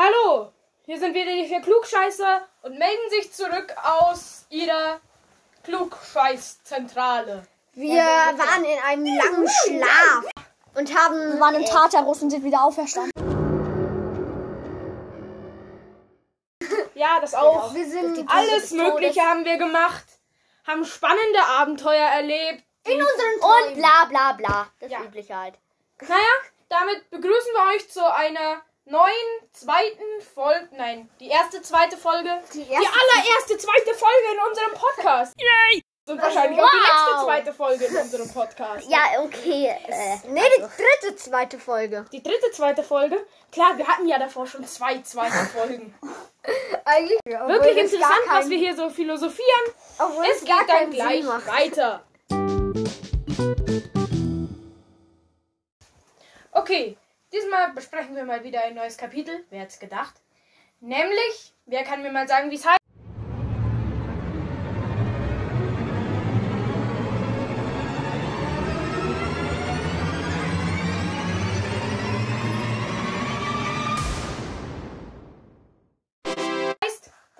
Hallo, hier sind wieder die vier Klugscheißer und melden sich zurück aus ihrer Klugscheißzentrale. Wir waren in einem langen Schlaf und haben. Wir waren im Tartarus und sind wieder auferstanden. Ja, das auch. Wir sind Alles Mögliche haben wir gemacht, haben spannende Abenteuer erlebt. in unseren Und Träumen. bla bla bla. Das Ja. übliche halt. Naja, damit begrüßen wir euch zu einer neuen zweiten Folge. Nein, die erste zweite Folge. Die Die, erste- allererste zweite Folge in unserem Podcast. Yay! Und wahrscheinlich auch die Wow. letzte zweite Folge in unserem Podcast. Ja, okay. Äh, Nee, die dritte, zweite Folge. Die dritte zweite Folge. Klar, wir hatten ja davor schon zwei zweite Folgen. Eigentlich Wirklich interessant, was wir hier so philosophieren. Obwohl Es es gar geht dann keinen gleich Sinn macht. weiter. Okay, diesmal besprechen wir mal wieder ein neues Kapitel. Wer hätte es gedacht? Nämlich, wer kann mir mal sagen, wie es heißt?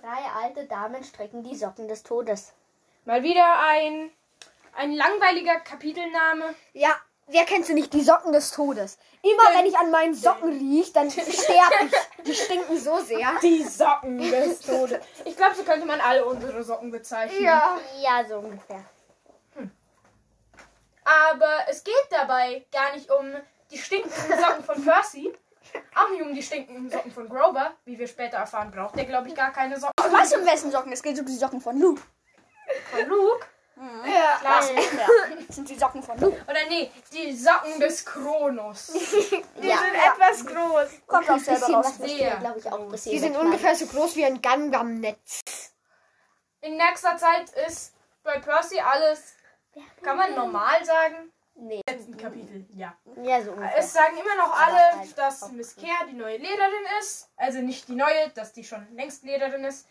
drei alte Damen strecken die Socken des Todes. Mal wieder ein, ein langweiliger Kapitelname. Ja, wer kennst du nicht die Socken des Todes? Immer wenn ich an meinen Socken riech, dann sterbe ich. Die stinken so sehr. Die Socken des Todes. Ich glaube, so könnte man alle unsere Socken bezeichnen. Ja. Ja, so ungefähr. Aber es geht dabei gar nicht um die stinkenden Socken von Percy. Auch nicht um die stinkenden Socken von Grover. Wie wir später erfahren, braucht der, glaube ich, gar keine Socken Weißt du, um wessen Socken? Es geht um die Socken von Luke. von Luke. Ja. Klar. Das sind die Socken von Luke. Oder nee, die Socken des Kronos. Die Ja. sind etwas groß. Kommt auch selber raus. glaube ich, auch ein bisschen. Die sind klein. ungefähr so groß wie ein Gangnam-Netz. In nächster Zeit ist bei Percy alles, kann man normal sagen, Nee. letzten Kapitel, ja. Ja, so ungefähr. Es sagen immer noch alle, halt dass Miss Care die neue Lehrerin ist. Also nicht die neue, dass die schon längst Lehrerin ist.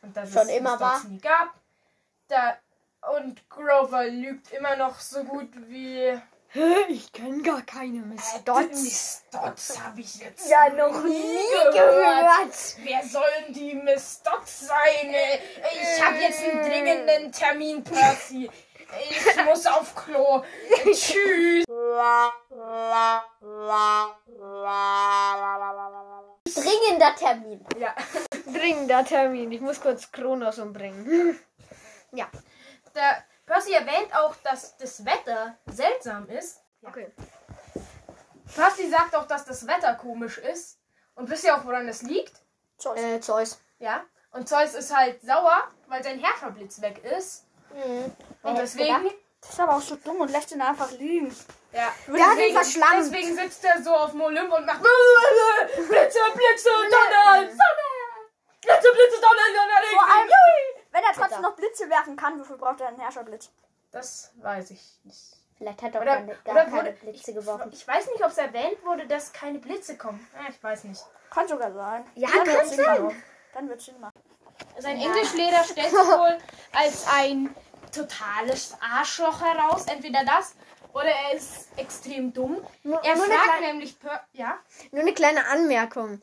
Und dass Schon es immer war. Nie gab. Da, und Grover lügt immer noch so gut wie... Ich kenne gar keine Miss Miss Dodds habe ich jetzt Ja, noch nie gehört. Wer sollen die Miss Dodds sein? Ich habe jetzt einen dringenden Termin, Percy. Ich muss auf Klo. Tschüss. Dringender Termin. Ja. Dringender Termin. Ich muss kurz Kronos umbringen. Ja. Der Percy erwähnt auch, dass das Wetter seltsam ist. Okay. Percy sagt auch, dass das Wetter komisch ist. Und wisst ihr auch, woran das liegt? Zeus. Äh, Zeus. Ja. Und Zeus ist halt sauer, weil sein Herrscherblitz weg ist. Mhm. Und es deswegen. Das ist aber auch so dumm und lässt ihn einfach lügen. Ja. Der hat ihn Deswegen, verschlammt. deswegen sitzt er so auf dem Olymp und macht Blitze, Blitze, Donner, Sonne. Blitze, Blitze, Donner, Donner. Vor allem-. Wenn er trotzdem noch Blitze werfen kann, wofür braucht er einen Herrscherblitz? Das weiß ich nicht. Vielleicht hat er auch Oder, keine, gar keine wurde, Blitze ich, geworfen. ich weiß nicht, ob es erwähnt wurde, dass keine Blitze kommen. Ja, ich weiß nicht. Kann sogar sein. Ja, Dann kann sein. machen. Dann wird Sinn machen. Sein Englischlehrer stellt sich wohl als ein totales Arschloch heraus. Entweder das oder er ist extrem dumm. Nur, Er nur, fragt kleine, nämlich, per ja, nur eine kleine Anmerkung.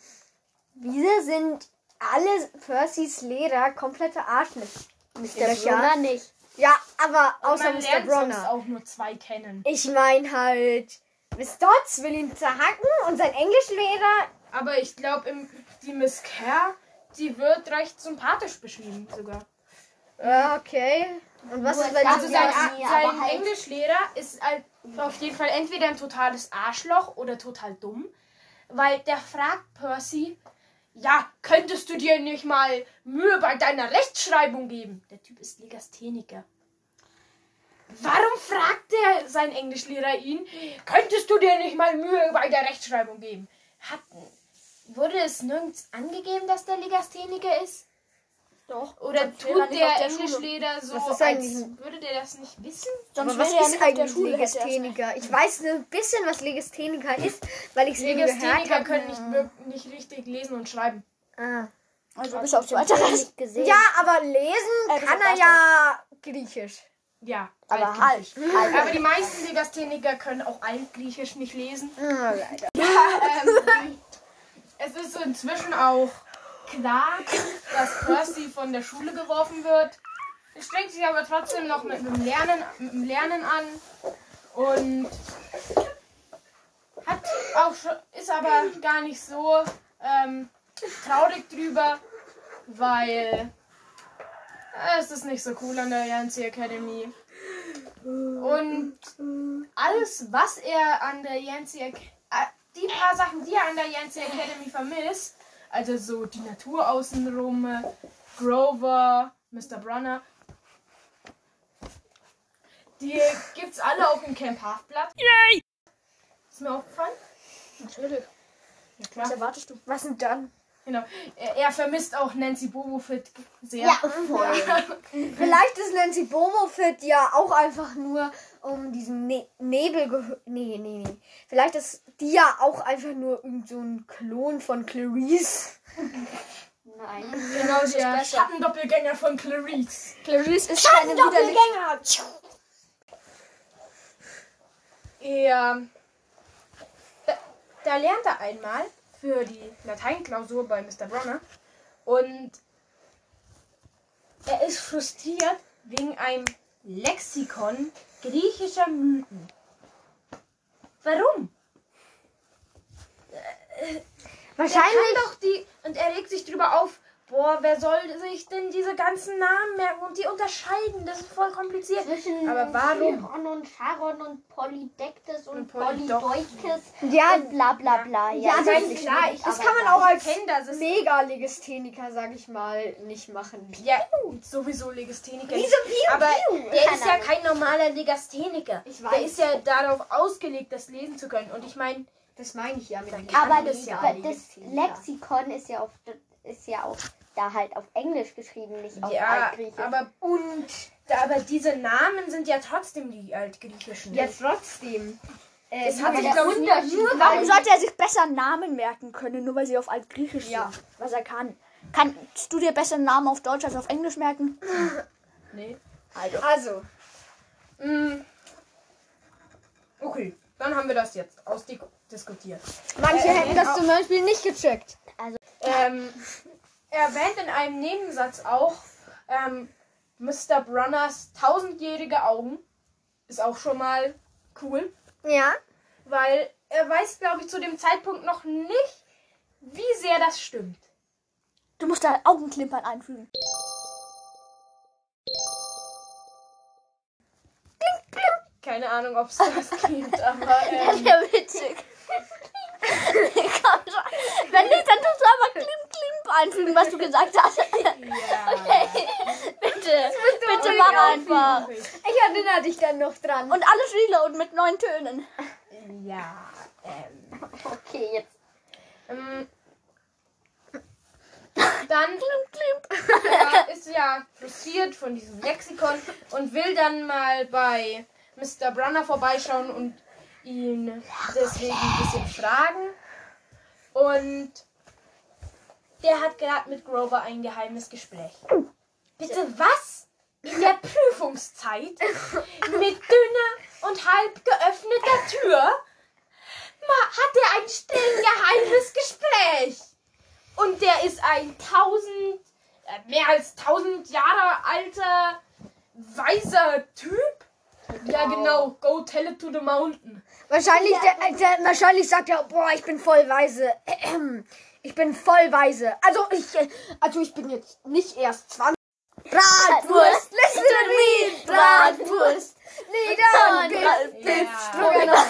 Wieso sind alle Percys Lehrer komplette Arschlöcher? Der Brunner nicht. Ja, aber außer man Mr. Bronner. auch nur zwei kennen. Ich meine halt, Miss Dodds will ihn zerhacken und sein Englischlehrer. Aber ich glaube, die Miss Kerr, die wird recht sympathisch beschrieben sogar. Ja, okay. Und was Nur ist, wenn Also sein, ja nie, sein halt- Englischlehrer ist halt auf jeden Fall entweder ein totales Arschloch oder total dumm, weil der fragt Percy, ja, könntest du dir nicht mal Mühe bei deiner Rechtschreibung geben? Der Typ ist Legastheniker. Warum fragt der sein Englischlehrer ihn, könntest du dir nicht mal Mühe bei der Rechtschreibung geben? Hat, wurde es nirgends angegeben, dass der Legastheniker ist? Doch. Oder er tut der. Englischlehrer so, Das ist als würde der das nicht wissen? Sonst Aber was ist der eigentlich er. Legastheniker? Ich weiß ein bisschen, was Legastheniker ist, weil ich es eben gehört Legastheniker habe. können nicht, nicht richtig lesen und schreiben. Ah. Also bis auf hab nicht gesehen. Ja, aber lesen Äh, kann er ja Griechisch. Ja, aber altgriechisch. halt. Aber die meisten Legastheniker können auch Altgriechisch nicht lesen. Ah, leider. Ähm, es ist inzwischen auch klar, dass Percy von der Schule geworfen wird. Er strengt sich aber trotzdem noch mit dem Lernen, mit dem Lernen an und hat auch schon, ist aber gar nicht so ähm, traurig drüber, weil äh, es ist nicht so cool an der Yancy Academy. Und alles, was er an der Yancy Academy, die paar Sachen, die er an der Yancy Academy vermisst, also so die Natur außenrum, äh, Grover, Mr. Brunner, die gibt's alle auf dem Camp Halfblatt. Yay! Ist mir aufgefallen? Natürlich. Ja, klar. Was erwartest du? Was denn dann? Genau. Er, er vermisst auch Nancy Bobofit sehr. Ja, voll. Vielleicht ist Nancy Beaumont ja auch einfach nur um diesen ne Nebel gehört. Nee, nee, nee. Vielleicht ist die ja auch einfach nur irgend so ein Klon von Clarice. Nein. Genau, ist der besser. Schattendoppelgänger von Clarice. Clarice ist keine. Doppelgänger! Er, da, da lernt er einmal für die Lateinklausur bei Mr. Bronner und er ist frustriert wegen einem Lexikon griechischer Mythen. Warum? Er Wahrscheinlich. kann doch die und er regt sich drüber auf. Boah, wer soll sich denn diese ganzen Namen merken und die unterscheiden? Das ist voll kompliziert. Zwischen Aber warum? Chiron und Charon und Polydektes und, Und Polydeukes Ja, und bla bla bla. Ja, das das ist klar. schwierig, Das kann man auch als das, Mega-Legastheniker, sag ich mal, nicht machen. Ja, sowieso Legastheniker. Wieso Piu, Aber Piu? der Keine ist ja kein normaler Legastheniker. Ich Der weiß. ist ja darauf ausgelegt, das lesen zu können. Und ich meine, Das meine ich ja mit Aber das, das Legastheniker. Lexikon ist ja auf ist ja auch da halt auf Englisch geschrieben, nicht auf ja, Altgriechisch. aber und aber diese Namen sind ja trotzdem die altgriechischen. Ja, trotzdem. Äh, Das hat sich, der glaub ich, nie- Unterschied- nur Warum sollte er sich besser Namen merken können, nur weil sie auf Altgriechisch Ja. sind? Was er kann. Kannst du dir besser Namen auf Deutsch als auf Englisch merken? Nee. Also. Also, Mm. Okay, dann haben wir das jetzt ausdiskutiert. manche Äh, hätten äh, das auch- zum Beispiel nicht gecheckt. Ähm, er erwähnt in einem Nebensatz auch ähm, Mr. Brunners tausendjährige Augen. Ist auch schon mal cool, Ja. weil er weiß, glaube ich, zu dem Zeitpunkt noch nicht, wie sehr das stimmt. Du musst da Augenklimpern einfügen. Keine Ahnung, ob es das gibt, aber ähm, Ja, witzig. Komm schon. Wenn nicht, dann tust du aber Klimp, Klimp einfügen, was du gesagt hast. ja. bitte, bitte mach einfach. Ich erinnere dich dann noch dran. Und alles und mit neun Tönen. Ja. Ähm, okay, jetzt ähm, dann er ist ja frustriert von diesem Lexikon und will dann mal bei Mr. Brunner vorbeischauen und ihn deswegen ein bisschen fragen. Und der hat gerade mit Grover ein geheimes Gespräch. Bitte was? In der Prüfungszeit? Mit dünner und halb geöffneter Tür? Ma, hat er ein streng geheimes Gespräch? Und der ist ein tausend, äh, mehr als tausend Jahre alter, weiser Typ? Ja, genau. Go tell it to the mountain. Wahrscheinlich, der, der, wahrscheinlich sagt er, boah, ich bin voll weise. Ich bin voll weise. Also ich, äh, also ich bin jetzt nicht erst 20. Bratwurst, listen to me, Bratwurst. Lieder, Ja.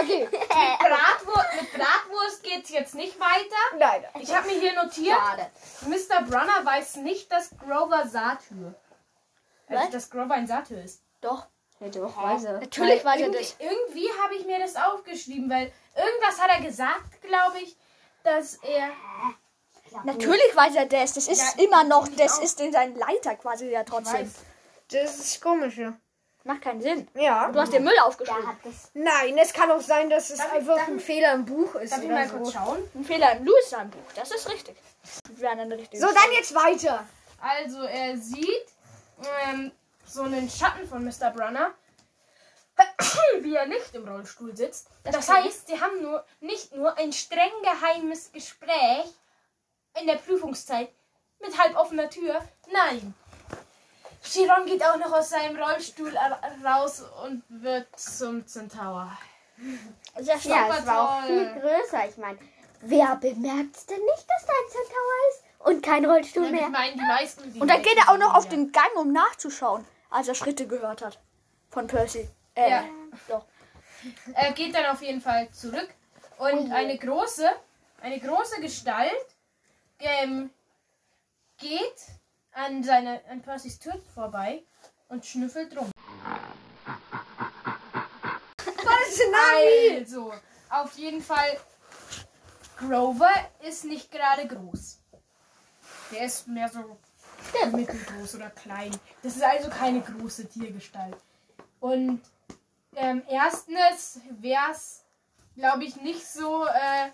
Okay, Bratwurst, mit Bratwurst geht's jetzt nicht weiter. nein. Ich habe mir hier notiert, schade. Mr. Brunner weiß nicht, dass Grover Satyr. Also, Was? dass Grover ein Satyr ist. Doch. Ja, doch, weise. Natürlich weiß er das. Irgendwie habe ich mir das aufgeschrieben, weil irgendwas hat er gesagt, glaube ich, dass er. Natürlich weiß er das. Das ist Ja, immer noch, ich das ist in sein Leiter quasi ja trotzdem. Das ist komisch, ja. Macht keinen Sinn. Ja. Du hast den Müll aufgeschrieben. Nein, es kann auch sein, dass es Darf ich- einfach darf ein ich- Fehler im Buch ist Darf ich mal so. kurz schauen? Ein Fehler im Louis sein Buch. Das ist richtig. Das wäre eine richtige So, dann jetzt weiter. Also er sieht ähm, so einen Schatten von Mr. Brunner wie er nicht im Rollstuhl sitzt. Das, heißt, sie haben nur nicht nur ein streng geheimes Gespräch in der Prüfungszeit mit halb offener Tür. Nein. Chiron geht auch noch aus seinem Rollstuhl ra- raus und wird zum Zentaur. Sehr Ja, es war auch viel größer. Ich meine, wer bemerkt denn nicht, dass da ein Centaur ist? Und kein Rollstuhl Damit mehr. meinen die meisten. Die Und dann geht er auch noch auf den Gang, um nachzuschauen, als er Schritte gehört hat. Von Percy. Äh, Ja. doch. Er geht dann auf jeden Fall zurück und eine große, eine große Gestalt ähm, geht an seine an Percys Tür vorbei und schnüffelt rum. Also, auf jeden Fall, Grover ist nicht gerade groß. Der ist mehr so mittelgroß oder klein. Das ist also keine große Tiergestalt. Und ähm, erstens wäre es, glaube ich, nicht so äh,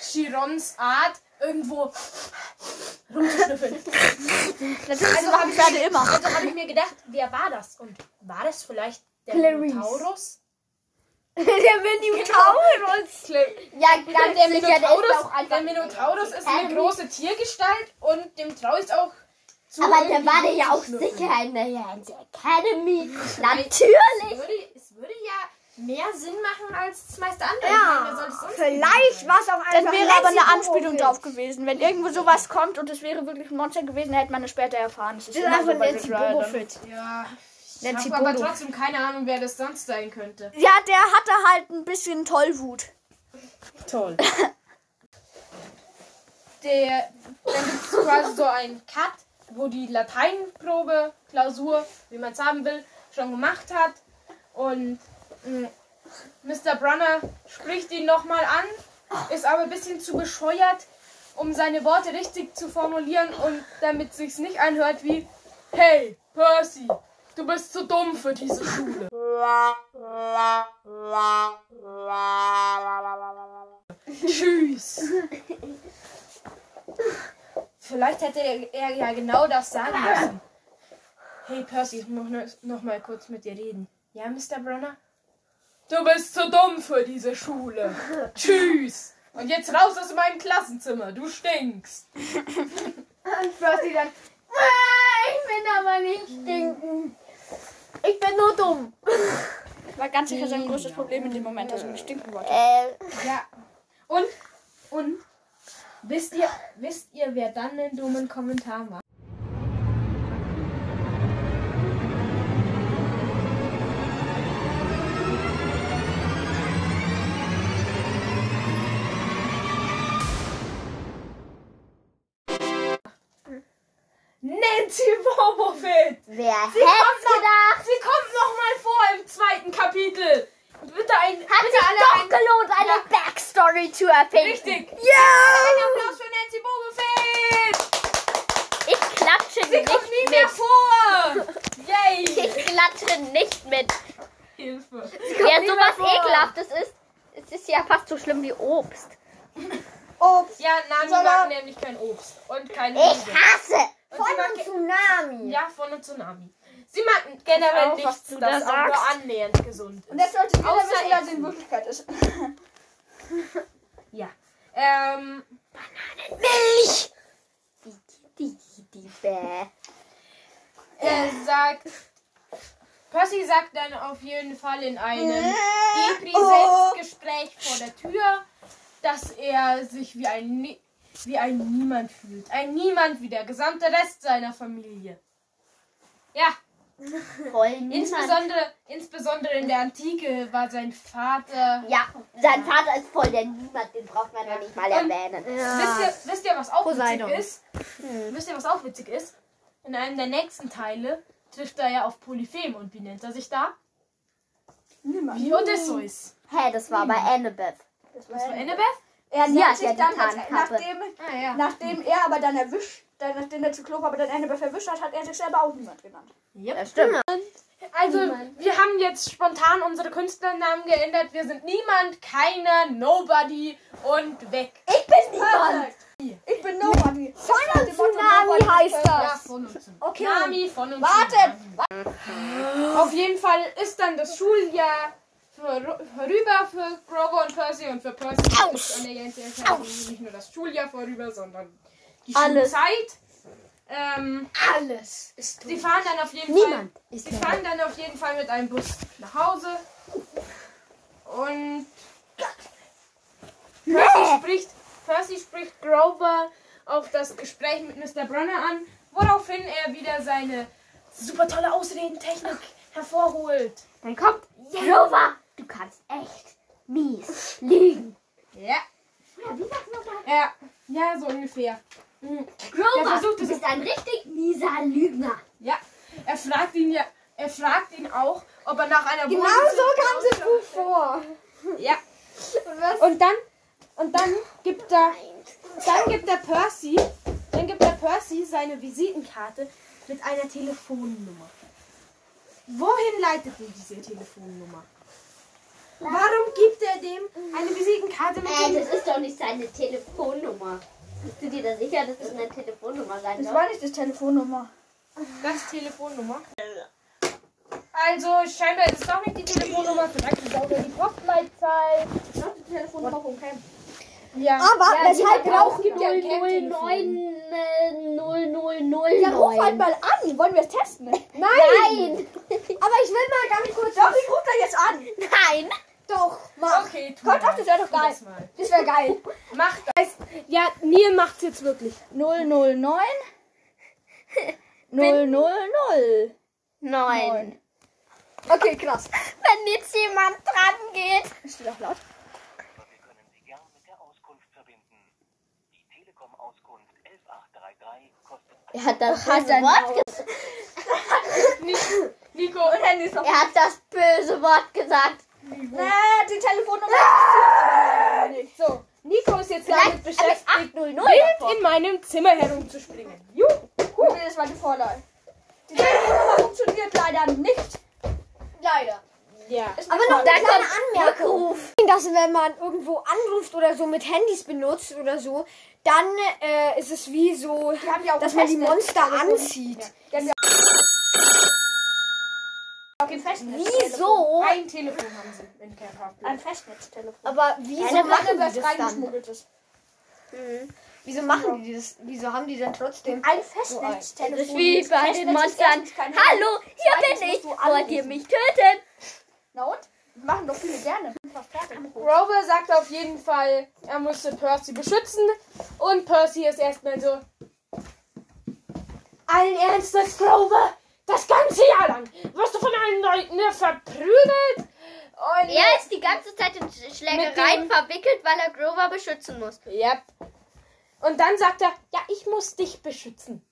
Chirons Art, irgendwo rumzuschnüffeln. Das machen Pferde immer. Also habe ich mir gedacht, wer war das? Und war das vielleicht der Clarice. Minotaurus? Der Minotaurus. Ja, ganz Der Minotaurus, auch einfach. der Minotaurus ist eine große Tiergestalt und dem traue ich auch zu. Aber der war der ja auch sicher in der, Academy. Natürlich. würde, es würde ja mehr Sinn machen als das meiste andere. Meine, Ja, sonst vielleicht war es auch Das einfach wäre aber eine Anspielung drauf gewesen. Wenn irgendwo sowas kommt und es wäre wirklich ein Monster gewesen, hätte man es später erfahren. Das ist Das ist einfach Nancy. Bobo Fit. Ja, ich habe aber trotzdem keine Ahnung, wer das sonst sein könnte. Ja, der hatte halt ein bisschen Tollwut. Toll. Der, dann gibt es quasi so einen Cut, wo die Lateinprobe, Klausur, wie man es haben will, schon gemacht hat. Und Mr. Brunner spricht ihn nochmal an, ist aber ein bisschen zu bescheuert, um seine Worte richtig zu formulieren und damit sich's nicht anhört wie Hey, Percy, du bist zu dumm für diese Schule. Tschüss. Vielleicht hätte er, ja genau das sagen müssen. Hey Percy, ich muss noch mal kurz mit dir reden. Ja, Mr. Brunner? Du bist zu dumm für diese Schule. Tschüss. Und jetzt raus aus meinem Klassenzimmer. Du stinkst. Und Percy dann. "Ah, Ich bin aber nicht stinken. Ich bin nur dumm. War ganz sicher sein größtes Problem in dem Moment, dass er nicht stinken wollte. Äh, Ja. Und, und, wisst ihr, wisst ihr, wer dann einen dummen Kommentar macht? Wer Sie hätte kommt noch- gedacht? Sie kommt noch mal vor im zweiten Kapitel. Bitte ein, Hat bitte sich alle doch ein, gelohnt, eine Ja. Backstory zu erfinden. richtig. Ein Applaus für Nancy Bobofit. Ich klatsche Sie nicht kommt nie mit. mehr vor. Yay. Ich klatsche nicht mit. Hilfe. Wer nie sowas. Ekelhaftes ist, es ist ja fast so schlimm wie Obst. Obst. Ja, Nani Sondern- mag nämlich kein Obst und kein Ich Gemüse. hasse. Von einem Tsunami. ja, von einem Tsunami. Sie mag generell Auch, nichts, das da auch nur annähernd gesund ist. Und jetzt solltet ihr Außer wissen, was Essen. in Wirklichkeit ist. Ja. Ähm, Milch. Die, die, die, die, bäh. er sagt. Percy sagt dann auf jeden Fall in einem Depri-Selbstgespräch vor der Tür, dass er sich wie ein, wie ein Niemand fühlt. Ein Niemand wie der gesamte Rest seiner Familie. Ja, Voll niemand. insbesondere, insbesondere in der Antike war sein Vater. Ja, sein Vater ist voll der Niemand, den braucht man ja nicht mal Und- erwähnen. Wisst, ihr, wisst ihr, was auch Poseidon. witzig ist? Wisst ihr, was auch witzig ist? In einem der nächsten Teile trifft er ja auf Polyphem und wie nennt er sich da? Niemand. Wie Odysseus. Hä, das war bei Annabeth. Das war Annabeth? Er Sie nennt hat sich ja dann, als, nachdem, Ah ja. nachdem er aber dann erwischt, dann, nachdem der Zyklop aber dann Annabeth verwischt hat, hat er sich selber auch niemand genannt. Yep. Das stimmt. Also, wir haben jetzt spontan unsere Künstlernamen geändert. Wir sind niemand, keiner, nobody und weg. Ich bin niemand. Ich bin Nobody. Final Tsunami heißt Ja, das. von uns. Okay. Nami von uns. Warte. Auf jeden Fall ist dann das Schuljahr vorüber für Grover und Percy und für Percy ist an der ganzen Zeit nicht nur das Schuljahr vorüber, sondern die Alles. Schulzeit. Ähm, Alles ist sie fahren dann auf jeden Niemand Fall. ist Sie fahren dann auf jeden Fall mit einem Bus nach Hause und Percy spricht, Percy spricht Grover auf das Gespräch mit Mr. Bronner an, woraufhin er wieder seine super tolle Ausredentechnik hervorholt. Dann kommt Grover. Du kannst echt mies lügen. Ja. Ja, ja, so ungefähr. Mhm. Der Grover, versucht du es- bist ein richtig mieser Lügner. Ja, er fragt ihn ja, er fragt ihn auch, ob er nach einer Genau Wohnung- so kam es im Buch vor. Ja. Und dann und dann gibt er dann gibt der Percy, dann gibt der Percy seine Visitenkarte mit einer Telefonnummer. Wohin leitet ihn diese Telefonnummer? Warum gibt er dem eine Visitenkarte mit Äh, das ist doch nicht seine Telefonnummer. Bist du dir da sicher, dass das eine Telefonnummer sein Das soll? war nicht das Telefonnummer. Das Telefonnummer. Also scheinbar ist es doch nicht die Telefonnummer, vielleicht ist es auch die Postleitzahl. Das war die Telefonnummer vom Camp. Ja. Aber ja, weshalb brauchen gibt ja ein Camp-Telefon. 009 äh, 0009. Ja, ruf halt mal an. Wollen wir es testen? Nein. Nein! Aber ich will mal ganz kurz. Doch, ich rufe da jetzt an. Nein! Doch, mach. Okay, tu Kommt mal. auf, das wäre doch Tu geil. das mal. Das wäre geil. Macht das. Ja, Neil macht's jetzt wirklich. 009 000 Nein. Okay, krass. Wenn jetzt jemand dran geht. Das steht auch laut. Aber wir können Sie gern mit der Auskunft verbinden. Die Telekom-Auskunft 11833 kostet Er hat das böse Wort gesagt. Nico. Er hat das böse Wort gesagt. Äh, die Telefonnummer aber leider nicht. so. Nico ist jetzt Vielleicht damit mit beschäftigt, 800 wild in meinem Zimmer herumzuspringen. Juhu. Nee, das war die Vorlage. Die Telefonnummer funktioniert leider nicht. Leider. Ja. Ist Aber noch eine kleine Anmerkung. Rückruf. Dass wenn man irgendwo anruft oder so mit Handys benutzt oder so, dann äh, ist es wie so, dass man die Monster Telefon. anzieht. Ja. Wieso? Ein Telefon haben sie in Camp Half-Blood. Ein Festnetztelefon. Aber wieso Eine machen die was das dann? ist. Wieso machen die das? Wieso haben die denn trotzdem? Ein Festnetztelefon. Das ist wie bei Festnetz den Monstern. Hallo, hier bin ich. Wollt ihr mich töten? Na und? Das machen doch viele gerne. Grover sagt auf jeden Fall, er musste Percy beschützen. Und Percy ist erstmal so. Allen Ernstes, Grover! Das ganze Jahr lang wirst du von allen Leuten nur verprügelt. Und Er ist die ganze Zeit in Schlägereien verwickelt, weil er Grover beschützen muss. Yep. Und dann sagt er, ja, ich muss dich beschützen.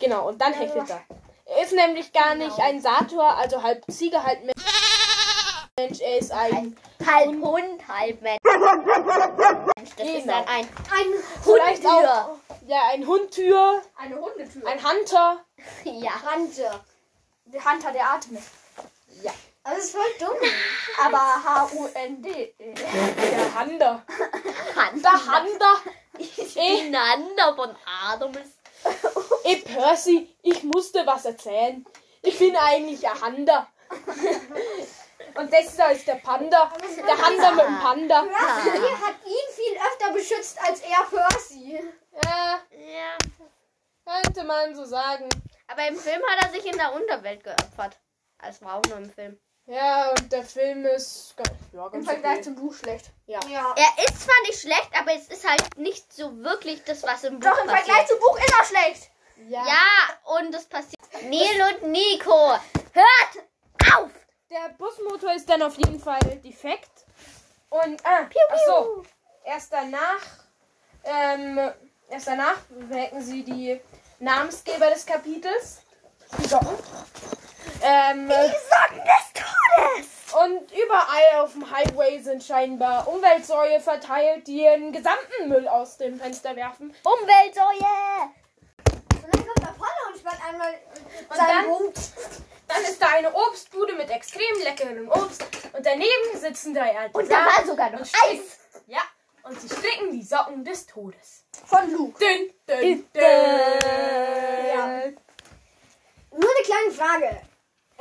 Genau, und dann hechelt er. Er ist nämlich gar nicht ein Sator, also halb Ziege, halb Mensch. Er ist ein, Halb Hund, halb Mensch. Das ist Genau. dann ein Ein vielleicht Hundtür. auch, ja, ein Hundtür, Eine Hundetür. ein Hunter. Ja. Hunter. Der Hunter, der atmet. Ja, Das ist voll dumm. Aber H-U-N-D. der Hunter. Hand. Der Hunter. Die Nanda von Adam. Ey, Percy, ich musste was erzählen. Ich bin eigentlich ein Hunter. Und das da ist der Panda. Der Hunter mit dem Panda. Percy hat ihn viel öfter beschützt als er Percy. Ja, Ja. könnte man so sagen. Aber im Film hat er sich in der Unterwelt geopfert. Das war auch nur im Film. Ja, und der Film ist ganz, ja, Im ganz Vergleich okay. zum Buch schlecht. Ja. Er ist zwar nicht schlecht, aber es ist halt nicht so wirklich das, was im Buch Doch, im passiert. Vergleich zum Buch ist er schlecht. Ja. Ja, und es passiert. Neil und Nico, hört auf! Der Busmotor ist dann auf jeden Fall defekt. Und, ah, ach so. Erst danach, ähm, erst danach wecken sie die Namensgeber des Kapitels. Die Socken. Ähm, Socken des Todes! und überall auf dem Highway sind scheinbar Umweltsäue verteilt, die ihren gesamten Müll aus dem Fenster werfen. Umweltsäue! Und dann kommt der Apollo und sperrt einmal Und dann-. Dann ist da eine Obstbude mit extrem leckerem Obst und daneben sitzen drei alte Und da war sogar noch. Eis! Ja, und sie stricken die Socken des Todes. Von Luke. Dün, dün, dün. Ja. Nur eine kleine Frage.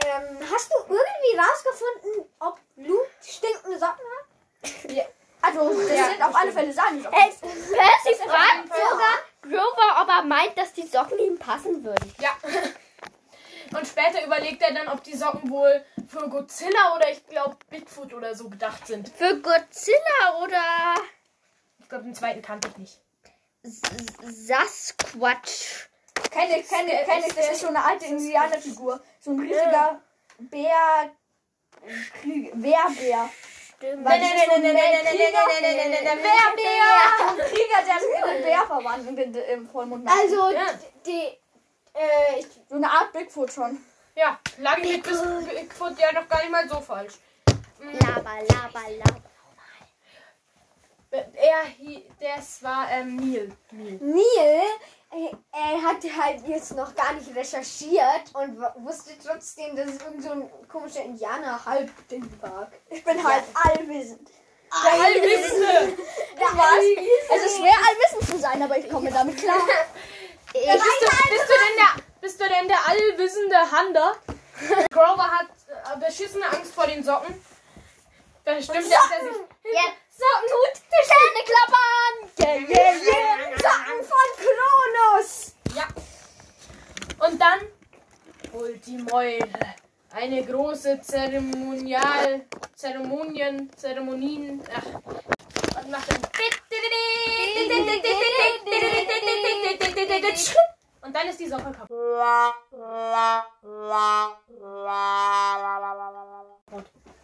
Ähm, hast du irgendwie rausgefunden, ob Luke stinkende Socken hat? Also, das sind auf alle Fälle seine Socken. Äh, Percy fragt sogar Grover, ob er meint, dass die Socken ihm passen würden. Ja. Und später überlegt er dann, ob die Socken wohl für Godzilla oder ich glaube Bigfoot oder so gedacht sind. Für Godzilla oder glaube, den zweiten kannte ich nicht. Sasquatch. Keine, keine, keine, das ist so eine alte Indianerfigur. So ein riesiger Bär. Wehrbär. Stimmt. Weil das ist so ein Krieger- Wehrbär! Ein Krieger, der sich in einen Bär verwandelt im Vollmond. Also, die, äh, So eine Art Bigfoot schon. Ja, ich mit bis Bigfoot ja noch gar nicht mal so falsch. Laber, laber, laber. Er, hi- das war ähm, Neil. Neil. Neil, äh, er hat halt jetzt noch gar nicht recherchiert und wusste trotzdem, dass es irgend so ein komischer Indianer-Halbding war. Ich bin halt allwissend. Der Allwissende. Was? Es ist schwer, allwissend zu sein, aber ich komme damit klar. Ich, Bist du, bist, du denn der, bist du denn der allwissende Hander? Grover hat äh, beschissene Angst vor den Socken. Bestimmt lässt er sich. ja, Socken tut. die Zähne klappern. Yeah, yeah, yeah. Socken von Kronos! Ja. Und dann holt die Meule eine große Zeremonial, Zeremonien, Zeremonien, ach, und macht dann und dann ist die Socke kaputt.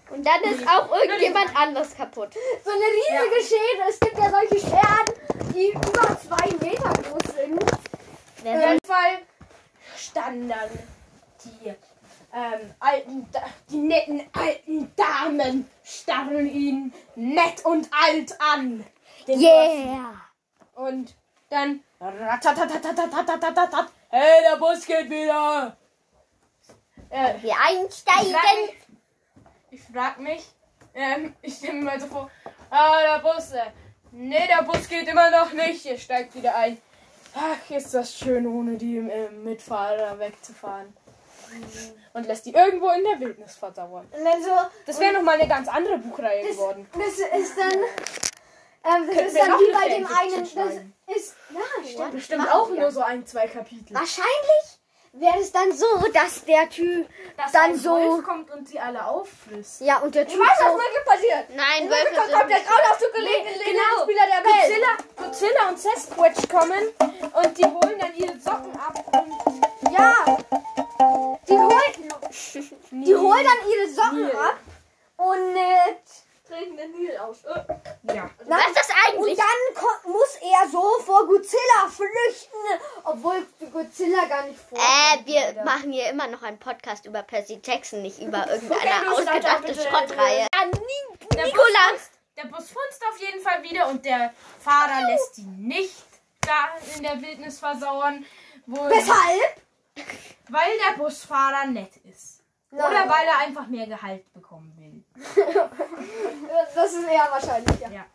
Und dann ist auch irgendjemand anders kaputt. So eine riesige Schere. Es gibt ja solche Scheren, die über zwei Meter groß sind. Auf jeden Fall standen dann die ähm, alten, die netten alten Damen starren ihn nett und alt an. yeah! Und dann Hey, der Bus geht wieder! Äh, Wir einsteigen! Frag mich ähm, ich stelle mir mal so vor, ah, der Bus, äh, nee, der Bus geht immer noch nicht, ihr steigt wieder ein. Ach, ist das schön, ohne die äh, Mitfahrer wegzufahren. Und lässt die irgendwo in der Wildnis verdauern. Und dann so, Das wäre nochmal eine ganz andere Buchreihe geworden. das ist dann, ähm, das Könnten ist dann noch wie bei dem einen, das ist, ja, stimmt. Bestimmt auch wir. nur so ein, zwei Kapitel. Wahrscheinlich wäre es dann so, dass der Typ Dass dann ein so, Wolf kommt und sie alle auffrisst. ja, und der Ich Typ weiß, was so, wirklich passiert. Nein, In Wölfe Wirklichkeit kommt der sind grauenhaft gelegene Genau. Spieler der Welt. Godzilla, Godzilla und Sasquatch kommen und die holen dann ihre Socken ab und ja, die holen, die holen dann ihre Socken Neil. ab und, äh, Trinken den Nil aus. ja. Was ist das und eigentlich? dann ko- muss er so vor Godzilla flüchten, obwohl Godzilla gar nicht vor. Äh, wir machen hier immer noch einen Podcast über Percy Jackson, nicht über irgendeine ausgedachte. Schrottreihe. Ah, Ni Der Bus, funzt, der Bus funzt auf jeden Fall wieder und der Fahrer lässt sie nicht da in der Wildnis versauern. Weshalb? Weil der Busfahrer nett ist. Oder weil er einfach mehr Gehalt bekommen will. Das ist eher wahrscheinlich, ja. Ja.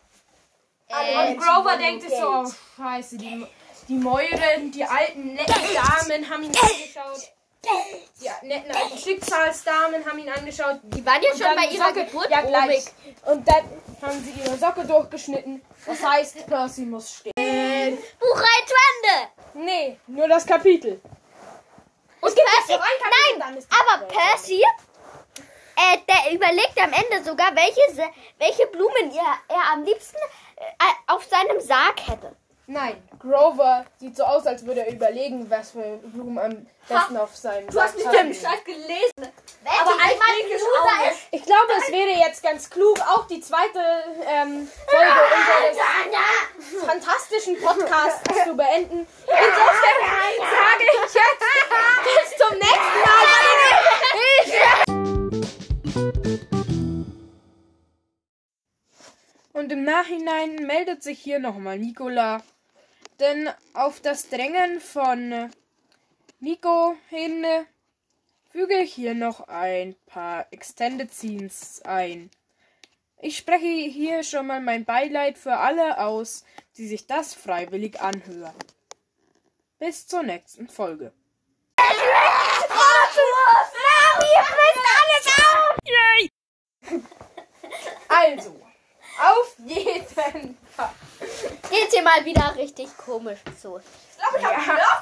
Äh, Und Grover denkt sich so, oh scheiße, die, die Mäuren, die alten netten Damen haben ihn angeschaut. Die netten alten Schicksalsdamen haben ihn angeschaut. die waren ja Und schon bei ihrer Socke- Geburt ja, gleich. Und dann haben sie ihre Socke durchgeschnitten. Das heißt, Percy muss stehen. Buchreihe zu Ende! Nee, nur das Kapitel. Und Percy, noch ein Kapitel, dann nein, aber Percy, äh, der überlegt am Ende sogar, welche, welche Blumen er, er am liebsten äh, auf seinem Sarg hätte. Nein, Grover sieht so aus, als würde er überlegen, was für Blumen am besten auf seinem Du hast nicht den. Bescheid gelesen. Wenn Aber Loser auch ist, Ich glaube, es wäre jetzt ganz klug, auch die zweite ähm, Folge unseres fantastischen Podcasts zu beenden. Insofern sage ich jetzt bis zum nächsten Mal. Und im Nachhinein meldet sich hier nochmal Nicola. Denn auf das Drängen von Nico hin füge ich hier noch ein paar Extended Scenes ein. Ich spreche hier schon mal mein Beileid für alle aus, die sich das freiwillig anhören. Bis zur nächsten Folge. Also, auf jeden Fall. Geht hier mal wieder richtig komisch zu.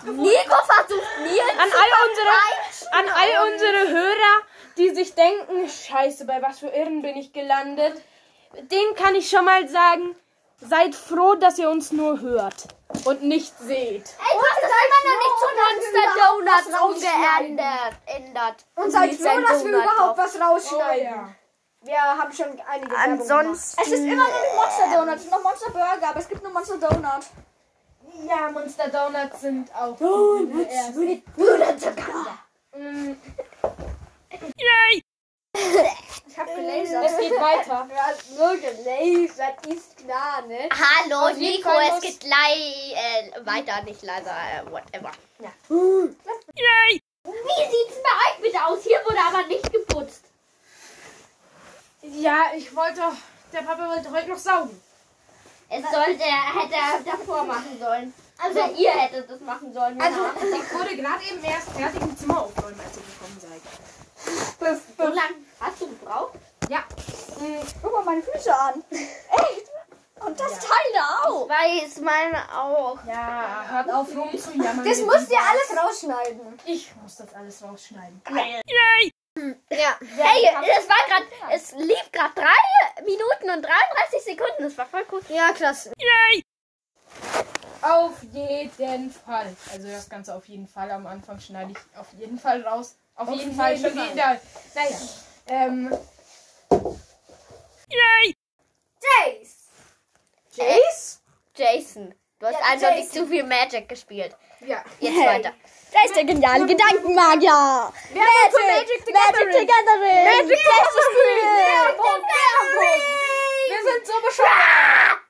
Nico versucht Nils An all unsere, an all unsere Hörer, die sich denken, scheiße, bei was für Irren bin ich gelandet, denen kann ich schon mal sagen, seid froh, dass ihr uns nur hört und nicht seht. Ey, du hast das immer noch nicht zu Monster Donuts umgeändert. Ändert. Und seid froh, dass wir überhaupt was rausschneiden. Wir haben schon einige. Ansonsten. Es ist immer noch nicht Monster Donut. Es ist noch Monster Burger, aber es gibt nur Monster Donut. Ja, Monster Donuts sind auch. Mm, Ich hab gelasert. Es geht weiter. Ja, nur gelasert, ist klar, ne? Hallo, Nico, es geht lei äh, weiter, nicht leiser, äh, whatever. Ja. Wie sieht's bei euch bitte aus? Hier wurde aber nicht geputzt. Ja, ich wollte. Der Papa wollte heute noch saugen. Es sollte, hätte er davor machen sollen. Also ihr hättet das machen sollen. Also, Also, ich wurde gerade eben erst fertig im Zimmer aufräumen, als ihr gekommen seid. so lange hast du gebraucht? Ja. Mm, Guck mal meine Füße an. Echt? Und das Teil da auch. Weiß meine auch. Ja, hört auf rumzujammern. Das ihr musst ihr alles rausschneiden. Ich muss das alles rausschneiden. Ja. Hey, das war gerade, es lief gerade drei Minuten und 33 Sekunden. Das war voll cool. Ja, klasse. Auf jeden Fall. Also das Ganze auf jeden Fall. Am Anfang schneide ich auf jeden Fall raus. Auf, jeden Fall schon wieder. Naja. Ähm, Jace. Jace? Jason. Du hast Ja, eindeutig Jason. zu viel Magic gespielt. Ja. Jetzt weiter. Da ist der geniale Gedankenmagier. Wir haben Magic, Magic the Gathering. Gathering. Magic Magic Wir sind so bescheuert.